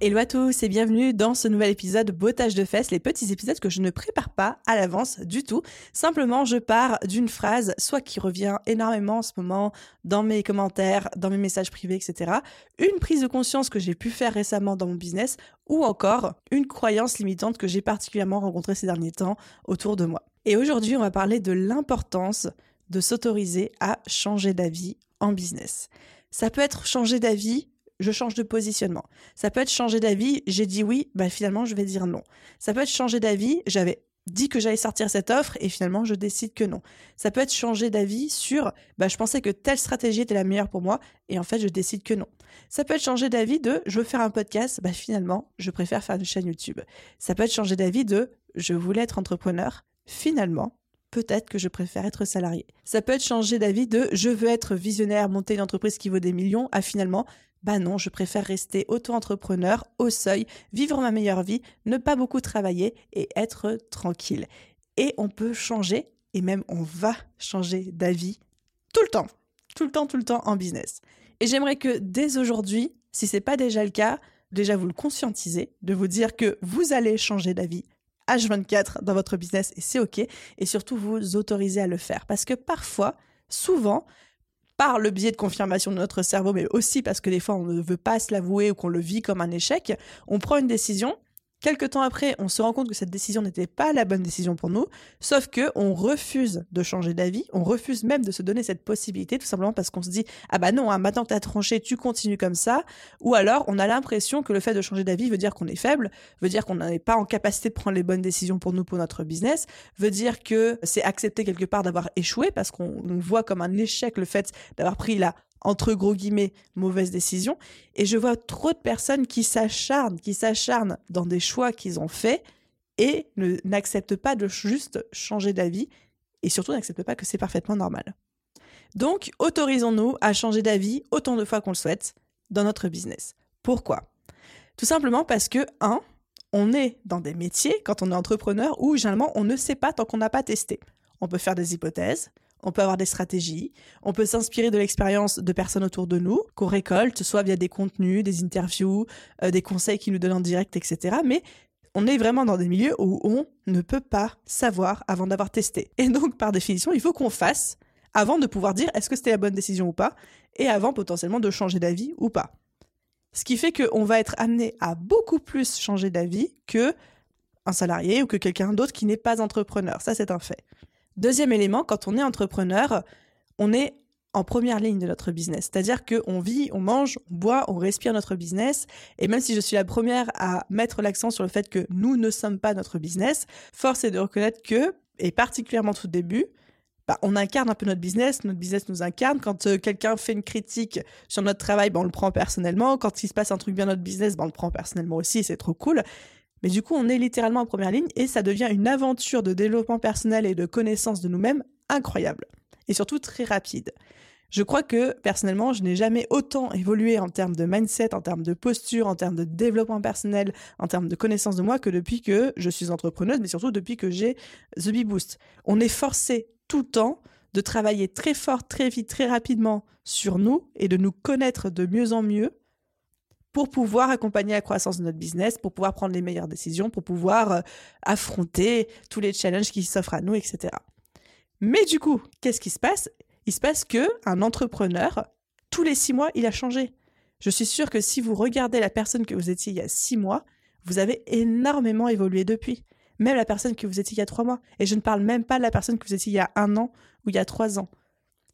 Hello à tous et bienvenue dans ce nouvel épisode Bottage de fesses, les petits épisodes que je ne prépare pas à l'avance du tout. Simplement, je pars d'une phrase, soit qui revient énormément en ce moment dans mes commentaires, dans mes messages privés, etc. Une prise de conscience que j'ai pu faire récemment dans mon business, ou encore une croyance limitante que j'ai particulièrement rencontrée ces derniers temps autour de moi. Et aujourd'hui, on va parler de l'importance de s'autoriser à changer d'avis en business. Ça peut être changer d'avis je change de positionnement. Ça peut être changer d'avis, j'ai dit oui, bah finalement je vais dire non. Ça peut être changer d'avis, j'avais dit que j'allais sortir cette offre et finalement je décide que non. Ça peut être changer d'avis sur bah je pensais que telle stratégie était la meilleure pour moi et en fait je décide que non. Ça peut être changer d'avis de je veux faire un podcast, bah finalement je préfère faire une chaîne YouTube. Ça peut être changer d'avis de je voulais être entrepreneur, finalement peut-être que je préfère être salarié. Ça peut être changer d'avis de je veux être visionnaire, monter une entreprise qui vaut des millions, à finalement bah non, je préfère rester auto-entrepreneur, au seuil, vivre ma meilleure vie, ne pas beaucoup travailler et être tranquille. Et on peut changer, et même on va changer d'avis tout le temps, tout le temps, tout le temps en business. Et j'aimerais que dès aujourd'hui, si ce n'est pas déjà le cas, déjà vous le conscientisez, de vous dire que vous allez changer d'avis H24 dans votre business et c'est OK. Et surtout, vous autorisez à le faire. Parce que parfois, souvent, par le biais de confirmation de notre cerveau, mais aussi parce que des fois on ne veut pas se l'avouer ou qu'on le vit comme un échec, on prend une décision Quelque temps après, on se rend compte que cette décision n'était pas la bonne décision pour nous, sauf que on refuse de changer d'avis, on refuse même de se donner cette possibilité, tout simplement parce qu'on se dit ah bah non, hein, maintenant que t'as tranché, tu continues comme ça, ou alors on a l'impression que le fait de changer d'avis veut dire qu'on est faible, veut dire qu'on n'est pas en capacité de prendre les bonnes décisions pour nous pour notre business, veut dire que c'est accepter quelque part d'avoir échoué parce qu'on voit comme un échec le fait d'avoir pris la entre gros guillemets, mauvaise décision. Et je vois trop de personnes qui s'acharnent, qui s'acharnent dans des choix qu'ils ont faits et n'acceptent pas de juste changer d'avis et surtout n'acceptent pas que c'est parfaitement normal. Donc, autorisons-nous à changer d'avis autant de fois qu'on le souhaite dans notre business. Pourquoi? Tout simplement parce que, un, on est dans des métiers, quand on est entrepreneur, où généralement on ne sait pas tant qu'on n'a pas testé. On peut faire des hypothèses, on peut avoir des stratégies, on peut s'inspirer de l'expérience de personnes autour de nous, qu'on récolte, soit via des contenus, des interviews, euh, des conseils qui nous donnent en direct, etc. Mais on est vraiment dans des milieux où on ne peut pas savoir avant d'avoir testé. Et donc, par définition, il faut qu'on fasse avant de pouvoir dire est-ce que c'était la bonne décision ou pas, et avant potentiellement de changer d'avis ou pas. Ce qui fait qu'on va être amené à beaucoup plus changer d'avis que un salarié ou que quelqu'un d'autre qui n'est pas entrepreneur. Ça, c'est un fait. Deuxième élément, quand on est entrepreneur, on est en première ligne de notre business. C'est-à-dire qu'on vit, on mange, on boit, on respire notre business. Et même si je suis la première à mettre l'accent sur le fait que nous ne sommes pas notre business, force est de reconnaître que, et particulièrement tout début, bah, on incarne un peu notre business, notre business nous incarne. Quand euh, quelqu'un fait une critique sur notre travail, bah, on le prend personnellement. Quand il se passe un truc bien dans notre business, bah, on le prend personnellement aussi, c'est trop cool. Mais du coup, on est littéralement en première ligne et ça devient une aventure de développement personnel et de connaissance de nous-mêmes incroyable. Et surtout très rapide. Je crois que personnellement, je n'ai jamais autant évolué en termes de mindset, en termes de posture, en termes de développement personnel, en termes de connaissance de moi que depuis que je suis entrepreneuse, mais surtout depuis que j'ai The Bee Boost. On est forcé tout le temps de travailler très fort, très vite, très rapidement sur nous et de nous connaître de mieux en mieux pour pouvoir accompagner la croissance de notre business, pour pouvoir prendre les meilleures décisions, pour pouvoir euh, affronter tous les challenges qui s'offrent à nous, etc. Mais du coup, qu'est-ce qui se passe? Il se passe que un entrepreneur, tous les six mois, il a changé. Je suis sûre que si vous regardez la personne que vous étiez il y a six mois, vous avez énormément évolué depuis. Même la personne que vous étiez il y a trois mois. Et je ne parle même pas de la personne que vous étiez il y a un an ou il y a trois ans.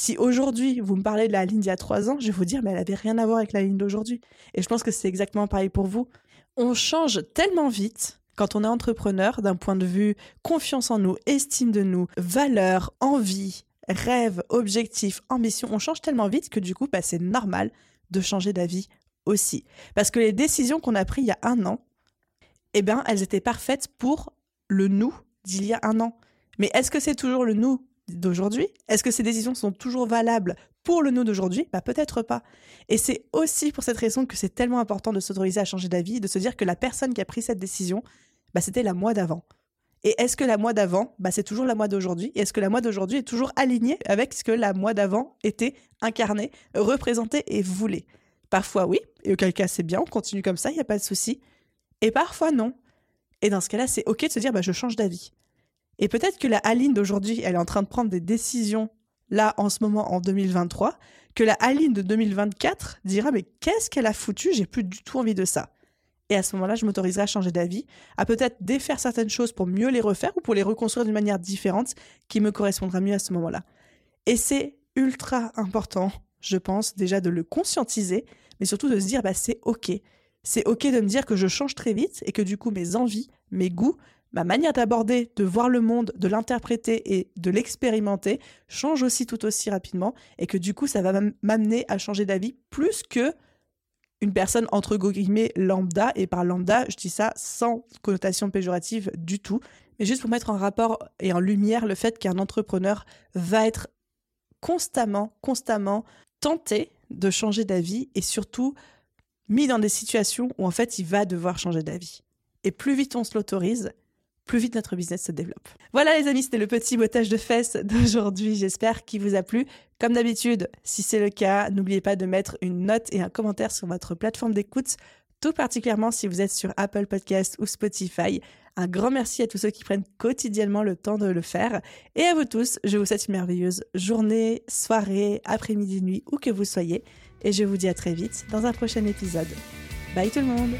Si aujourd'hui vous me parlez de la ligne d'il y a trois ans, je vais vous dire, mais elle n'avait rien à voir avec la ligne d'aujourd'hui. Et je pense que c'est exactement pareil pour vous. On change tellement vite quand on est entrepreneur d'un point de vue confiance en nous, estime de nous, valeur, envie, rêve, objectif, ambition. On change tellement vite que du coup, bah, c'est normal de changer d'avis aussi. Parce que les décisions qu'on a prises il y a un an, eh bien, elles étaient parfaites pour le nous d'il y a un an. Mais est-ce que c'est toujours le nous d'aujourd'hui Est-ce que ces décisions sont toujours valables pour le nous d'aujourd'hui? Bah, Peut-être pas. Et c'est aussi pour cette raison que c'est tellement important de s'autoriser à changer d'avis, de se dire que la personne qui a pris cette décision, bah, c'était la mois d'avant. Et est-ce que la mois d'avant, bah, c'est toujours la mois d'aujourd'hui? Et est-ce que la mois d'aujourd'hui est toujours alignée avec ce que la mois d'avant était incarné, représenté et voulait? Parfois oui, et auquel cas c'est bien, on continue comme ça, il n'y a pas de souci. Et parfois non. Et dans ce cas-là, c'est ok de se dire bah, je change d'avis. Et peut-être que la Aline d'aujourd'hui, elle est en train de prendre des décisions là en ce moment en 2023, que la Aline de 2024 dira mais qu'est-ce qu'elle a foutu, j'ai plus du tout envie de ça. Et à ce moment-là, je m'autoriserai à changer d'avis, à peut-être défaire certaines choses pour mieux les refaire ou pour les reconstruire d'une manière différente qui me correspondra mieux à ce moment-là. Et c'est ultra important, je pense, déjà de le conscientiser, mais surtout de se dire bah c'est ok. C'est ok de me dire que je change très vite et que du coup mes envies, mes goûts, ma manière d'aborder, de voir le monde, de l'interpréter et de l'expérimenter change aussi tout aussi rapidement et que du coup ça va m'amener à changer d'avis plus que une personne entre guillemets lambda et par lambda je dis ça sans connotation péjorative du tout mais juste pour mettre en rapport et en lumière le fait qu'un entrepreneur va être constamment constamment tenté de changer d'avis et surtout mis dans des situations où en fait il va devoir changer d'avis. Et plus vite on se l'autorise, plus vite notre business se développe. Voilà les amis, c'était le petit botage de fesses d'aujourd'hui. J'espère qu'il vous a plu. Comme d'habitude, si c'est le cas, n'oubliez pas de mettre une note et un commentaire sur votre plateforme d'écoute, tout particulièrement si vous êtes sur Apple Podcast ou Spotify. Un grand merci à tous ceux qui prennent quotidiennement le temps de le faire. Et à vous tous, je vous souhaite une merveilleuse journée, soirée, après-midi, nuit, où que vous soyez. Et je vous dis à très vite dans un prochain épisode. Bye tout le monde